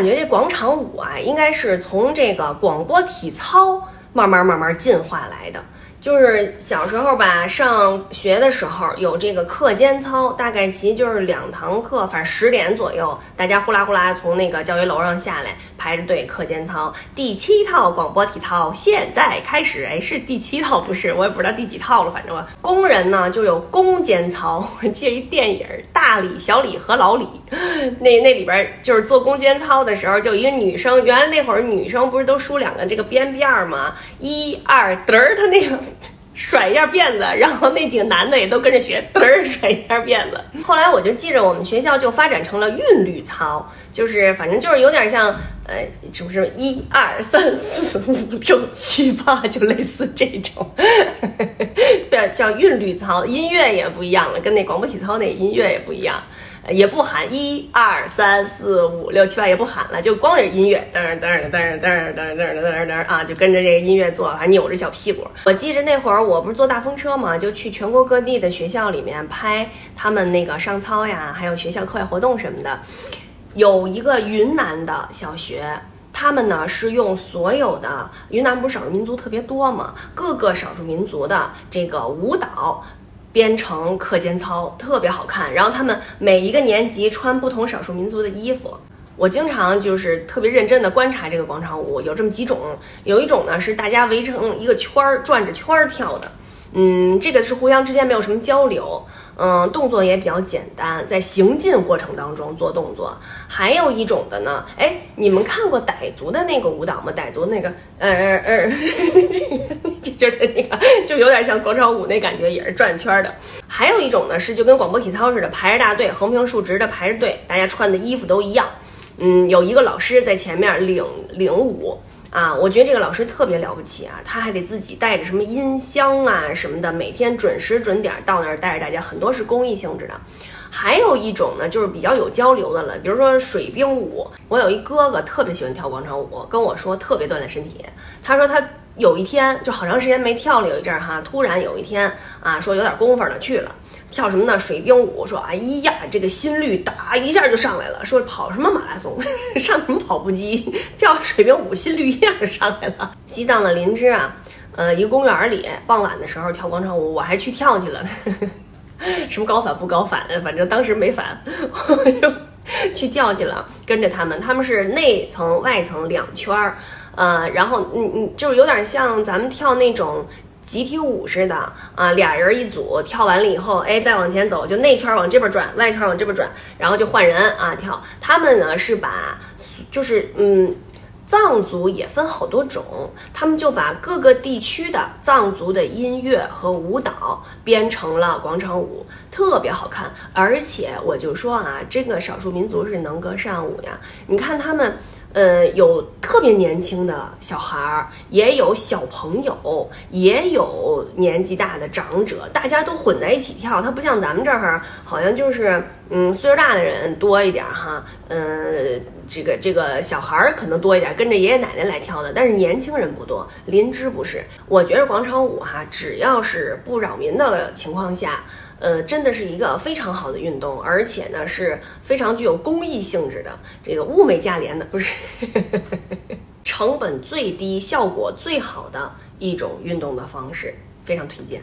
感觉这广场舞啊，应该是从这个广播体操慢慢慢慢进化来的。就是小时候吧，上学的时候有这个课间操，大概其就是两堂课，反正十点左右，大家呼啦呼啦从那个教学楼上下来，排着队课间操。第七套广播体操现在开始，哎，是第七套不是？我也不知道第几套了，反正吧。工人呢就有攻坚操，我记得一电影《大李、小李和老李》，那那里边就是做攻坚操的时候，就一个女生，原来那会儿女生不是都梳两个这个边辫吗？一二嘚儿，她那个。甩一下辫子，然后那几个男的也都跟着学，嘚儿甩一下辫子。后来我就记着，我们学校就发展成了韵律操，就是反正就是有点像，呃，什么什么一二三四五六七八，就类似这种，叫韵律操，音乐也不一样了，跟那广播体操那音乐也不一样。也不喊一二三四五六七八，也不喊了，就光是音乐，噔噔噔噔噔噔噔噔噔啊，就跟着这个音乐做，还扭着小屁股。我记着那会儿我不是坐大风车嘛，就去全国各地的学校里面拍他们那个上操呀，还有学校课外活动什么的。有一个云南的小学，他们呢是用所有的云南不是少数民族特别多嘛，各个少数民族的这个舞蹈。编成课间操，特别好看。然后他们每一个年级穿不同少数民族的衣服。我经常就是特别认真的观察这个广场舞，有这么几种。有一种呢是大家围成一个圈儿，转着圈儿跳的。嗯，这个是互相之间没有什么交流，嗯，动作也比较简单，在行进过程当中做动作。还有一种的呢，哎，你们看过傣族的那个舞蹈吗？傣族那个，呃呃，这就是那个，就有点像广场舞那感觉，也是转圈的。还有一种呢，是就跟广播体操似的，排着大队，横平竖直的排着队，大家穿的衣服都一样。嗯，有一个老师在前面领领舞。啊，我觉得这个老师特别了不起啊，他还得自己带着什么音箱啊什么的，每天准时准点到那儿带着大家，很多是公益性质的。还有一种呢，就是比较有交流的了，比如说水兵舞。我有一哥哥特别喜欢跳广场舞，跟我说特别锻炼身体。他说他有一天就好长时间没跳了，有一阵儿哈，突然有一天啊，说有点功夫了去了。跳什么呢？水兵舞，说哎呀，这个心率哒一下就上来了。说跑什么马拉松，上什么跑步机，跳水兵舞，心率一下就上来了。西藏的林芝啊，呃，一个公园里，傍晚的时候跳广场舞，我还去跳去了。什么高反不高反的，反正当时没反，我就去跳去了，跟着他们。他们是内层外层两圈儿，呃，然后嗯嗯，就是有点像咱们跳那种。集体舞似的啊，俩人一组，跳完了以后，哎，再往前走，就内圈往这边转，外圈往这边转，然后就换人啊跳。他们呢是把，就是嗯，藏族也分好多种，他们就把各个地区的藏族的音乐和舞蹈编成了广场舞，特别好看。而且我就说啊，这个少数民族是能歌善舞呀，你看他们。呃，有特别年轻的小孩儿，也有小朋友，也有年纪大的长者，大家都混在一起跳。它不像咱们这儿，好像就是嗯，岁数大的人多一点哈，嗯，这个这个小孩儿可能多一点，跟着爷爷奶奶来跳的，但是年轻人不多。林芝不是，我觉得广场舞哈，只要是不扰民的情况下。呃，真的是一个非常好的运动，而且呢是非常具有公益性质的，这个物美价廉的，不是 成本最低、效果最好的一种运动的方式，非常推荐。